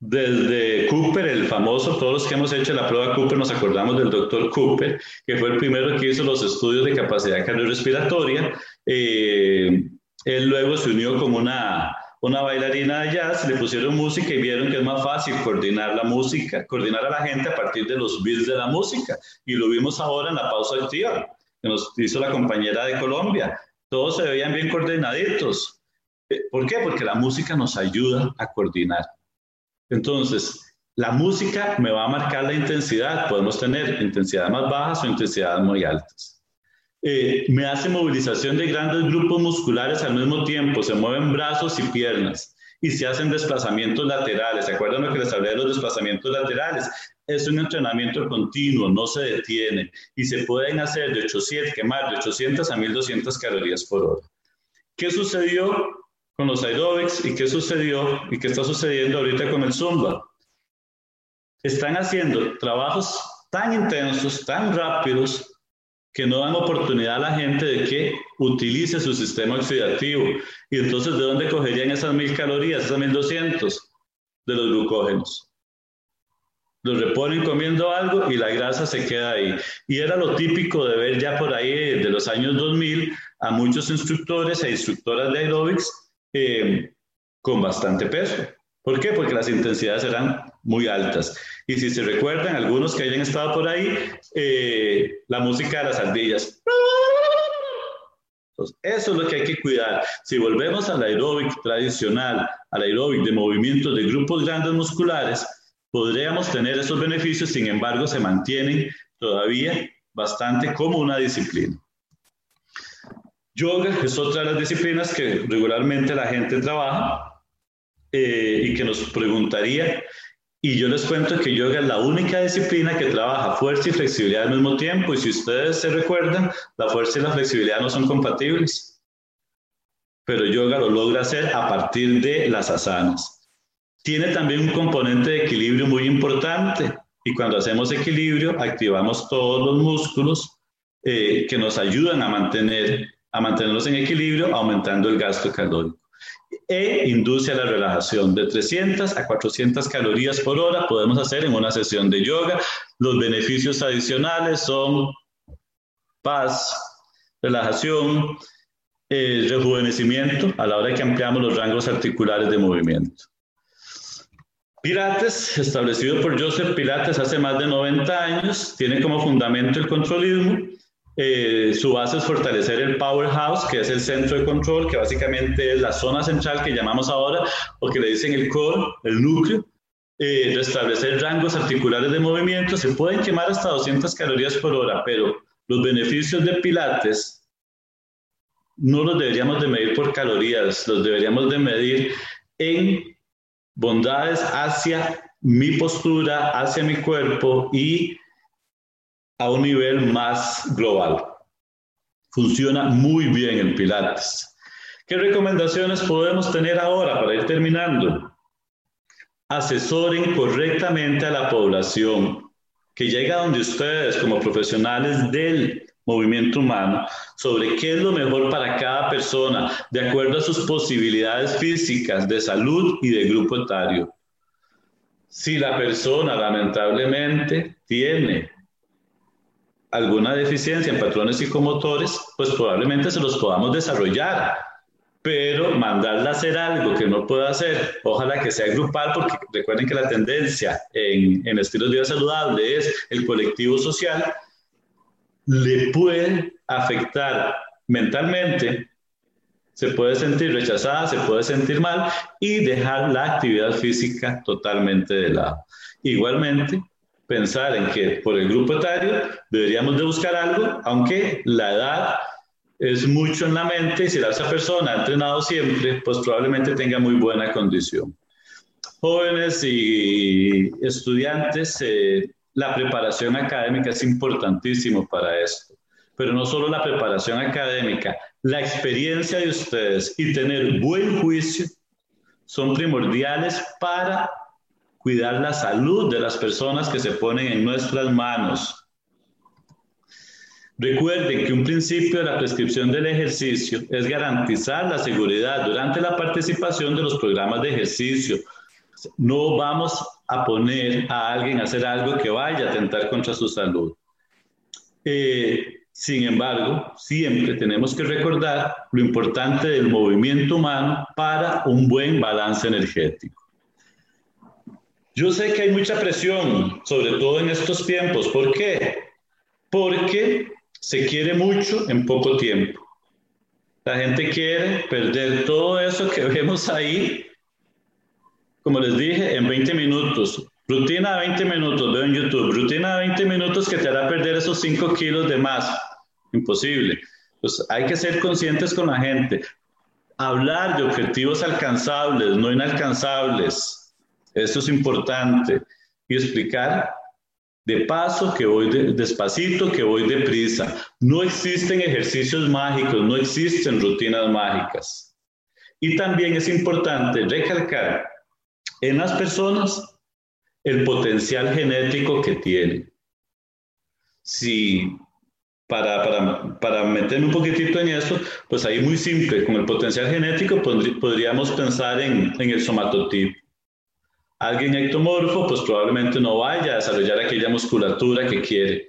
B: desde Cooper, el famoso, todos los que hemos hecho la prueba Cooper nos acordamos del doctor Cooper, que fue el primero que hizo los estudios de capacidad cardiorrespiratoria. Eh, él luego se unió con una, una bailarina de jazz, le pusieron música y vieron que es más fácil coordinar la música, coordinar a la gente a partir de los beats de la música. Y lo vimos ahora en la pausa activa que nos hizo la compañera de Colombia. Todos se veían bien coordinaditos. Eh, ¿Por qué? Porque la música nos ayuda a coordinar. Entonces, la música me va a marcar la intensidad. Podemos tener intensidades más bajas o intensidades muy altas. Eh, me hace movilización de grandes grupos musculares al mismo tiempo. Se mueven brazos y piernas y se hacen desplazamientos laterales. ¿Se acuerdan lo que les hablé de los desplazamientos laterales? Es un entrenamiento continuo, no se detiene y se pueden hacer de 800, quemar de 800 a 1200 calorías por hora. ¿Qué sucedió con los aerobics y qué sucedió y qué está sucediendo ahorita con el Zumba. Están haciendo trabajos tan intensos, tan rápidos, que no dan oportunidad a la gente de que utilice su sistema oxidativo. Y entonces, ¿de dónde cogerían esas mil calorías, esas mil doscientos? De los glucógenos. Los reponen comiendo algo y la grasa se queda ahí. Y era lo típico de ver ya por ahí de los años 2000 a muchos instructores e instructoras de aerobics eh, con bastante peso. ¿Por qué? Porque las intensidades eran muy altas. Y si se recuerdan, algunos que hayan estado por ahí, eh, la música de las ardillas. eso es lo que hay que cuidar. Si volvemos al aeróbic tradicional, al aeróbic de movimientos de grupos grandes musculares, podríamos tener esos beneficios, sin embargo, se mantienen todavía bastante como una disciplina. Yoga es otra de las disciplinas que regularmente la gente trabaja eh, y que nos preguntaría. Y yo les cuento que yoga es la única disciplina que trabaja fuerza y flexibilidad al mismo tiempo. Y si ustedes se recuerdan, la fuerza y la flexibilidad no son compatibles. Pero yoga lo logra hacer a partir de las asanas. Tiene también un componente de equilibrio muy importante. Y cuando hacemos equilibrio, activamos todos los músculos eh, que nos ayudan a, mantener, a mantenernos en equilibrio, aumentando el gasto calórico. E induce a la relajación de 300 a 400 calorías por hora, podemos hacer en una sesión de yoga. Los beneficios adicionales son paz, relajación, eh, rejuvenecimiento a la hora que ampliamos los rangos articulares de movimiento. Pilates, establecido por Joseph Pilates hace más de 90 años, tiene como fundamento el controlismo. Eh, su base es fortalecer el powerhouse, que es el centro de control, que básicamente es la zona central que llamamos ahora, o que le dicen el core, el núcleo. Eh, restablecer rangos articulares de movimiento. Se pueden quemar hasta 200 calorías por hora, pero los beneficios de Pilates no los deberíamos de medir por calorías, los deberíamos de medir en bondades hacia mi postura, hacia mi cuerpo y a un nivel más global. Funciona muy bien el Pilates. ¿Qué recomendaciones podemos tener ahora para ir terminando? Asesoren correctamente a la población que llega donde ustedes como profesionales del movimiento humano sobre qué es lo mejor para cada persona de acuerdo a sus posibilidades físicas, de salud y de grupo etario. Si la persona lamentablemente tiene alguna deficiencia en patrones psicomotores, pues probablemente se los podamos desarrollar, pero mandarla a hacer algo que no pueda hacer, ojalá que sea grupal, porque recuerden que la tendencia en, en estilos de vida saludable es el colectivo social, le puede afectar mentalmente, se puede sentir rechazada, se puede sentir mal y dejar la actividad física totalmente de lado. Igualmente, pensar en que por el grupo etario deberíamos de buscar algo, aunque la edad es mucho en la mente y si esa persona ha entrenado siempre, pues probablemente tenga muy buena condición. Jóvenes y estudiantes, eh, la preparación académica es importantísimo para esto. Pero no solo la preparación académica, la experiencia de ustedes y tener buen juicio son primordiales para cuidar la salud de las personas que se ponen en nuestras manos. Recuerden que un principio de la prescripción del ejercicio es garantizar la seguridad durante la participación de los programas de ejercicio. No vamos a poner a alguien a hacer algo que vaya a atentar contra su salud. Eh, sin embargo, siempre tenemos que recordar lo importante del movimiento humano para un buen balance energético. Yo sé que hay mucha presión, sobre todo en estos tiempos. ¿Por qué? Porque se quiere mucho en poco tiempo. La gente quiere perder todo eso que vemos ahí como les dije, en 20 minutos. Rutina de 20 minutos, veo en YouTube. Rutina de 20 minutos que te hará perder esos 5 kilos de más. Imposible. Pues hay que ser conscientes con la gente. Hablar de objetivos alcanzables, no inalcanzables. Eso es importante. Y explicar de paso que voy despacito, que voy deprisa. No existen ejercicios mágicos, no existen rutinas mágicas. Y también es importante recalcar en las personas el potencial genético que tienen. Si para, para, para meterme un poquitito en eso, pues ahí muy simple, con el potencial genético podríamos pensar en, en el somatotipo. Alguien ectomorfo, pues probablemente no vaya a desarrollar aquella musculatura que quiere.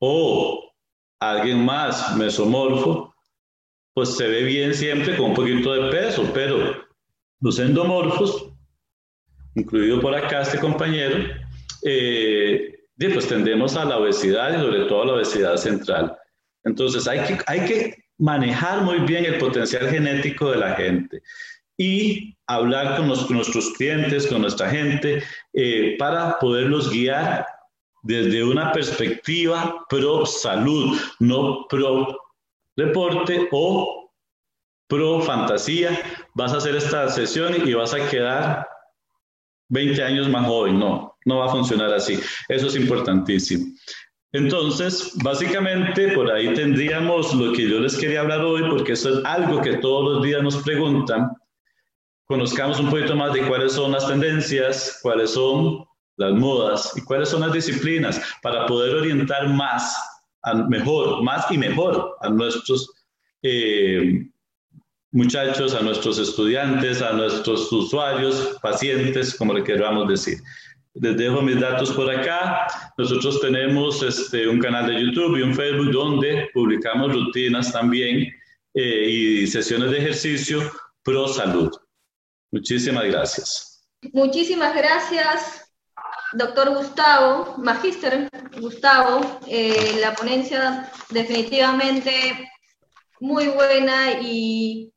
B: O alguien más mesomorfo, pues se ve bien siempre con un poquito de peso, pero los endomorfos incluido por acá este compañero, eh, pues tendemos a la obesidad y sobre todo a la obesidad central. Entonces hay que, hay que manejar muy bien el potencial genético de la gente y hablar con, nuestros clientes, con nuestra gente, eh, para poderlos guiar desde una perspectiva pro salud, no pro deporte o pro fantasía. Vas a hacer esta sesión y vas a quedar 20 años más joven, no, no va a funcionar así. Eso es importantísimo. Entonces, básicamente por ahí tendríamos lo que yo les quería hablar hoy, porque eso es algo que todos los días nos preguntan. Conozcamos un poquito más de cuáles son las tendencias, cuáles son las modas y cuáles son las disciplinas para poder orientar más mejor, más y mejor a nuestros eh, muchachos, a nuestros estudiantes, a nuestros usuarios, pacientes, como le queramos decir. Les dejo mis datos por acá. Nosotros tenemos este, un canal de YouTube y un Facebook donde publicamos rutinas también eh, y sesiones de ejercicio pro salud. Muchísimas gracias.
A: Muchísimas gracias, doctor Gustavo, magíster Gustavo. Eh, la ponencia definitivamente muy buena y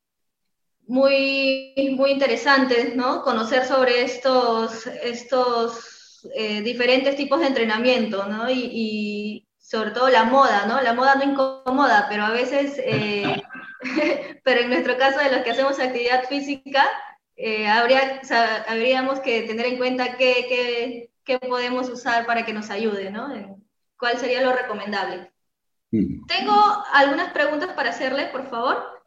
A: muy, muy interesante, ¿no? Conocer sobre estos, estos eh, diferentes tipos de entrenamiento, ¿no? Y, sobre todo la moda, ¿no? La moda no incomoda, pero a veces, eh, pero en nuestro caso de los que hacemos actividad física, eh, habría, habríamos que tener en cuenta qué, qué, podemos usar para que nos ayude, ¿no? ¿Cuál sería lo recomendable? Mm. Tengo algunas preguntas para hacerle, por favor.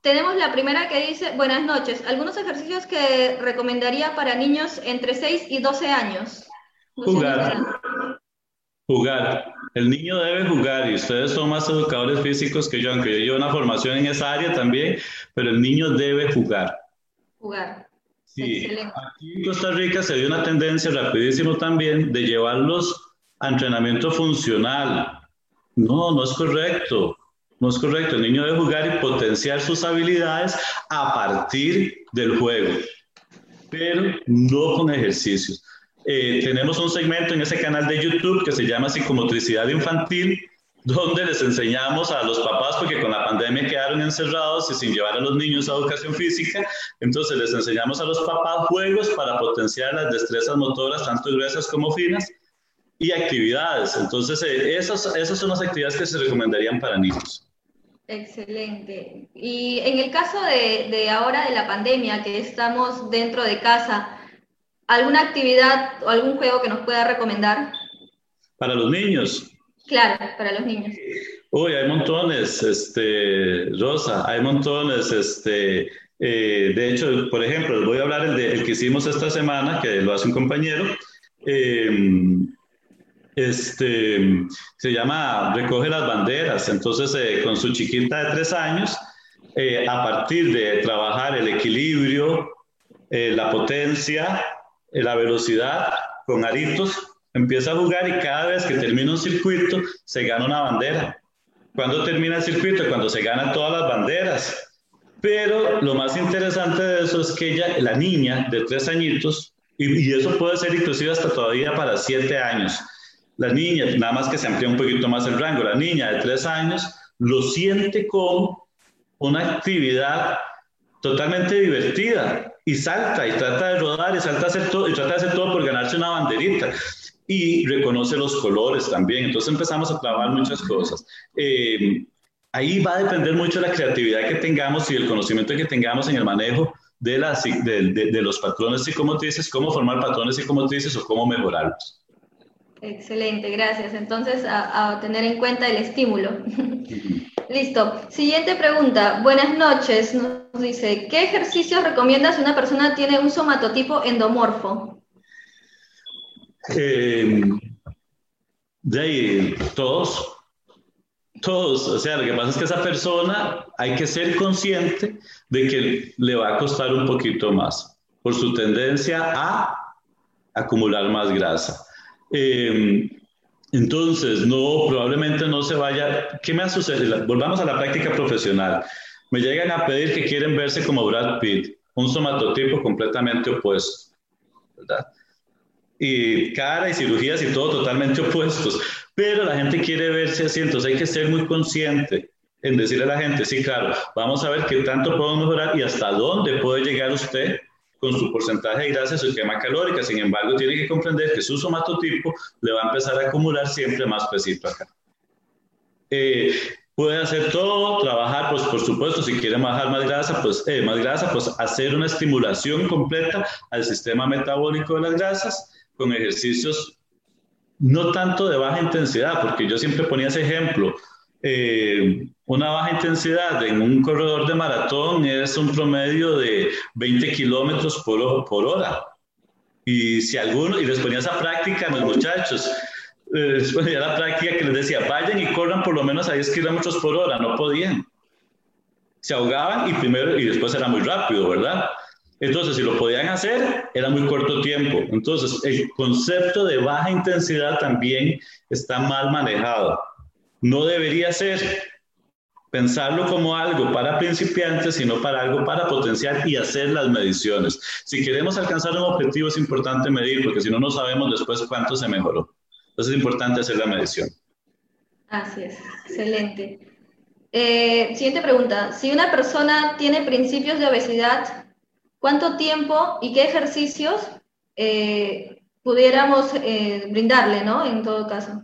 A: Tenemos la primera que dice, buenas noches, algunos ejercicios que recomendaría para niños entre 6 y 12 años.
B: jugar. Jugar. El niño debe jugar y ustedes son más educadores físicos que yo, aunque yo llevo una formación en esa área también, pero el niño debe jugar.
A: Jugar.
B: Sí, aquí en Costa Rica se dio una tendencia rapidísimo también de llevarlos a entrenamiento funcional. No, no es correcto. No es correcto, el niño debe jugar y potenciar sus habilidades a partir del juego, pero no con ejercicios. Eh, tenemos un segmento en ese canal de YouTube que se llama Psicomotricidad Infantil, donde les enseñamos a los papás, porque con la pandemia quedaron encerrados y sin llevar a los niños a educación física, entonces les enseñamos a los papás juegos para potenciar las destrezas motoras, tanto gruesas como finas, y actividades. Entonces, eh, esas, esas son las actividades que se recomendarían para niños.
A: Excelente. Y en el caso de, ahora de la pandemia, que estamos dentro de casa, ¿alguna actividad o algún juego que nos pueda recomendar?
B: Para los niños.
A: Claro, para los niños.
B: Uy, hay montones, este, Rosa, hay montones, este, eh, de hecho, por ejemplo, les voy a hablar el, de, el que hicimos esta semana, que lo hace un compañero. Eh, este, se llama Recoge las banderas. Entonces, eh, con su chiquita de tres años, eh, a partir de trabajar el equilibrio, eh, la potencia, la velocidad con aritos, empieza a jugar y cada vez que termina un circuito, se gana una bandera. ¿Cuándo termina el circuito? Cuando se ganan todas las banderas. Pero lo más interesante de eso es que ella, la niña de tres añitos, y, y eso puede ser inclusive hasta todavía para siete años, la niña, nada más que se amplía un poquito más el rango, la niña de tres años lo siente como una actividad totalmente divertida y salta y trata de rodar y salta hacer todo y trata de hacer todo por ganarse una banderita y reconoce los colores también. Entonces empezamos a trabajar muchas cosas. Eh, ahí va a depender mucho de la creatividad que tengamos y el conocimiento que tengamos en el manejo de, de, de los patrones cómo formar patrones psicomotrices o cómo mejorarlos.
A: Excelente, gracias. Entonces, a, tener en cuenta el estímulo. Listo. Siguiente pregunta. Buenas noches. Nos dice, ¿qué ejercicios recomiendas si una persona tiene un somatotipo endomorfo?
B: Eh, de ahí, todos. Todos. O sea, lo que pasa es que esa persona hay que ser consciente de que le va a costar un poquito más por su tendencia a acumular más grasa. Eh, entonces, no, probablemente no se vaya. ¿Qué me ha sucedido? Volvamos a la práctica profesional. Me llegan a pedir que quieren verse como Brad Pitt, un somatotipo completamente opuesto, ¿verdad? Y cara y cirugías y todo totalmente opuestos. Pero la gente quiere verse así, entonces hay que ser muy consciente en decirle a la gente, sí, claro, vamos a ver qué tanto podemos mejorar y hasta dónde puede llegar usted con su porcentaje de grasa su quema calórica. Sin embargo, tiene que comprender que su somatotipo le va a empezar a acumular siempre más pesito acá. Eh, puede hacer todo, trabajar, pues por supuesto, si quiere bajar más grasa, pues eh, más grasa, pues hacer una estimulación completa al sistema metabólico de las grasas con ejercicios no tanto de baja intensidad, porque yo siempre ponía ese ejemplo, eh, una baja intensidad en un corredor de maratón es un promedio de 20 kilómetros por, por hora. Y si alguno, y les ponía esa práctica a los muchachos, eh, después de la práctica que les decía, vayan y corran por lo menos a 10 kilómetros por hora, no podían. Se ahogaban y primero y después era muy rápido, ¿verdad? Entonces, si lo podían hacer, era muy corto tiempo. Entonces, el concepto de baja intensidad también está mal manejado. No debería ser pensarlo como algo para principiantes, sino para algo para potenciar y hacer las mediciones. Si queremos alcanzar un objetivo, es importante medir, porque si no, no sabemos después cuánto se mejoró. Entonces, es importante hacer la medición.
A: Así es, excelente. Eh, siguiente pregunta. Si una persona tiene principios de obesidad, ¿Cuánto tiempo y qué ejercicios eh, pudiéramos eh, brindarle, ¿no? En todo caso.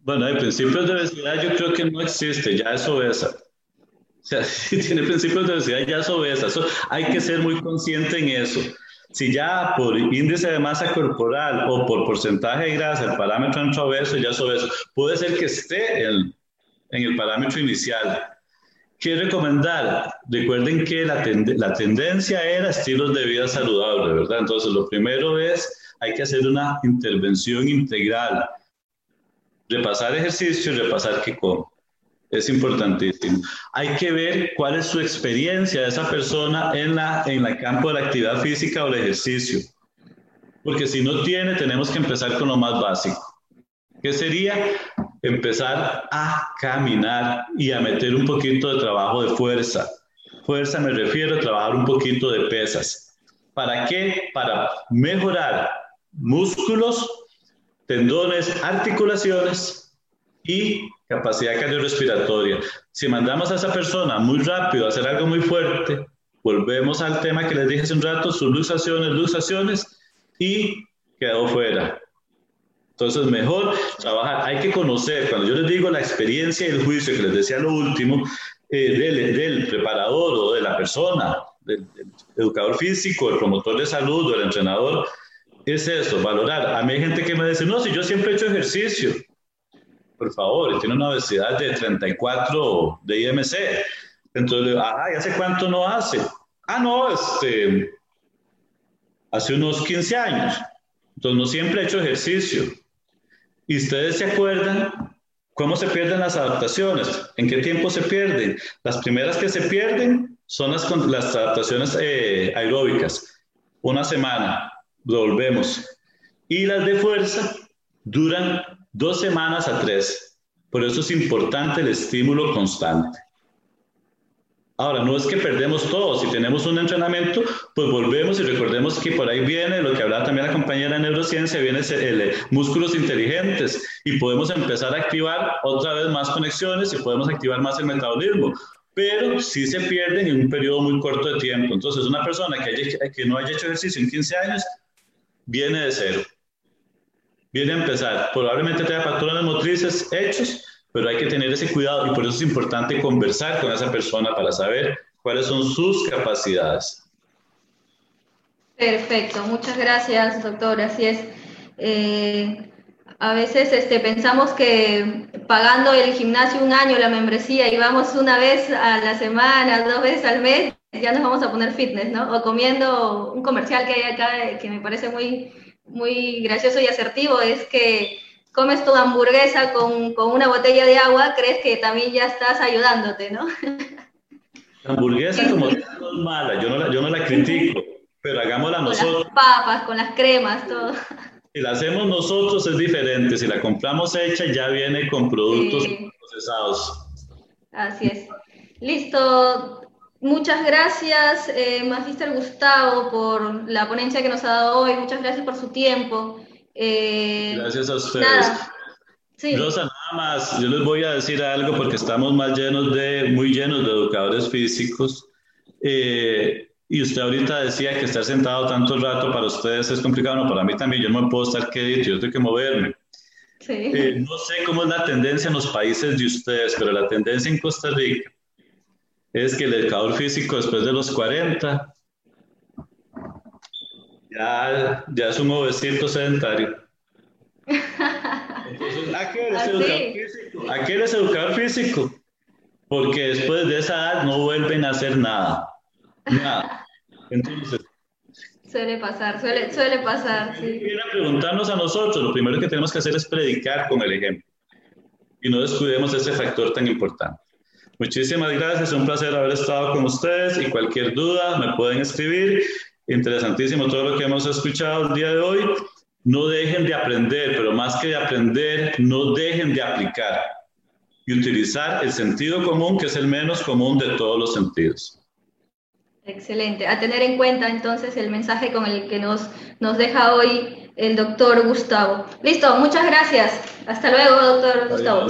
B: Bueno, el principios de obesidad yo creo que no existe, ya es obesa. O sea, si tiene principios de obesidad ya es obesa. hay que ser muy consciente en eso. Si ya por índice de masa corporal o por porcentaje de grasa el parámetro entra obeso, ya es obeso. Puede ser que esté en el parámetro inicial, ¿Qué recomendar? Recuerden que la, la tendencia era estilos de vida saludable, ¿verdad? Entonces, lo primero es, hay que hacer una intervención integral. Repasar ejercicio y repasar qué come. Es importantísimo. Hay que ver cuál es su experiencia de esa persona en la en el campo de la actividad física o el ejercicio. Porque si no tiene, tenemos que empezar con lo más básico. ¿Qué sería? empezar a caminar y a meter un poquito de trabajo de fuerza. Fuerza me refiero a trabajar un poquito de pesas. ¿Para qué? Para mejorar músculos, tendones, articulaciones y capacidad cardiorrespiratoria. Si mandamos a esa persona muy rápido a hacer algo muy fuerte, volvemos al tema que les dije hace un rato, sus luxaciones, luxaciones, y quedó fuera. Entonces, mejor trabajar. Hay que conocer, cuando yo les digo la experiencia y el juicio, que les decía lo último, eh, del, preparador o de la persona, del, educador físico, el promotor de salud o el entrenador, es eso, valorar. A mí hay gente que me dice, no, si yo siempre he hecho ejercicio. Por favor, tiene una obesidad de 34 de IMC. Entonces, ¿y hace cuánto no hace? Ah, no, este, hace unos 15 años. Entonces, no siempre he hecho ejercicio. ¿Y ustedes se acuerdan cómo se pierden las adaptaciones? ¿En qué tiempo se pierden? Las primeras que se pierden son las, las adaptaciones eh, aeróbicas. Una semana, volvemos. Y las de fuerza duran dos semanas a tres. Por eso es importante el estímulo constante. Ahora, no es que perdemos todo, si tenemos un entrenamiento, pues volvemos y recordemos que por ahí viene lo que hablaba también la compañera de neurociencia, viene el, eh, músculos inteligentes y podemos empezar a activar otra vez más conexiones y podemos activar más el metabolismo, pero sí se pierden en un periodo muy corto de tiempo. Entonces, una persona que, que no haya hecho ejercicio en 15 años, viene de cero. Viene a empezar, probablemente tenga patrones motrices hechos, pero hay que tener ese cuidado y por eso es importante conversar con esa persona para saber cuáles son sus capacidades.
A: Perfecto, muchas gracias, doctor. Así es. Eh, a veces este, pensamos que pagando el gimnasio un año, la membresía, y vamos una vez a la semana, dos veces al mes, ya nos vamos a poner fitness, ¿no? O comiendo un comercial que hay acá que me parece muy, muy gracioso y asertivo, es que comes tu hamburguesa con, con, una botella de agua, crees que también ya estás ayudándote, ¿no?
B: La hamburguesa como es mala, yo no, la, yo no la critico, pero hagámosla nosotros.
A: Con las papas, con las cremas, todo.
B: Si la hacemos nosotros es diferente, si la compramos hecha ya viene con productos procesados.
A: Así es. Listo. Muchas gracias, eh, Magister Gustavo, por la ponencia que nos ha dado hoy. Muchas gracias por su tiempo.
B: Eh, Gracias a ustedes. Rosa, nada más, yo les voy a decir algo porque estamos más llenos de, muy llenos de educadores físicos. Eh, y usted ahorita decía que estar sentado tanto rato para ustedes es complicado. No, para mí también, yo no me puedo estar quieto, yo tengo que moverme. Eh, no sé cómo es la tendencia en los países de ustedes, pero la tendencia en Costa Rica es que el educador físico después de los 40 ya, ya es un obesito sedentario. Entonces, ¿a qué eres educador físico? ¿A qué eres educador físico? Porque después de esa edad no vuelven a hacer nada. Nada. Entonces,
A: Suele pasar, suele, suele pasar. Sí.
B: Viene a preguntarnos a nosotros, lo primero que tenemos que hacer es predicar con el ejemplo y no descuidemos ese factor tan importante. Muchísimas gracias, es un placer haber estado con ustedes y cualquier duda me pueden escribir. Interesantísimo todo lo que hemos escuchado el día de hoy. No dejen de aprender, pero más que de aprender, no dejen de aplicar y utilizar el sentido común, que es el menos común de todos los sentidos.
A: Excelente. A tener en cuenta entonces el mensaje con el que nos, nos deja hoy el doctor Gustavo. Listo, muchas gracias. Hasta luego, doctor Gustavo.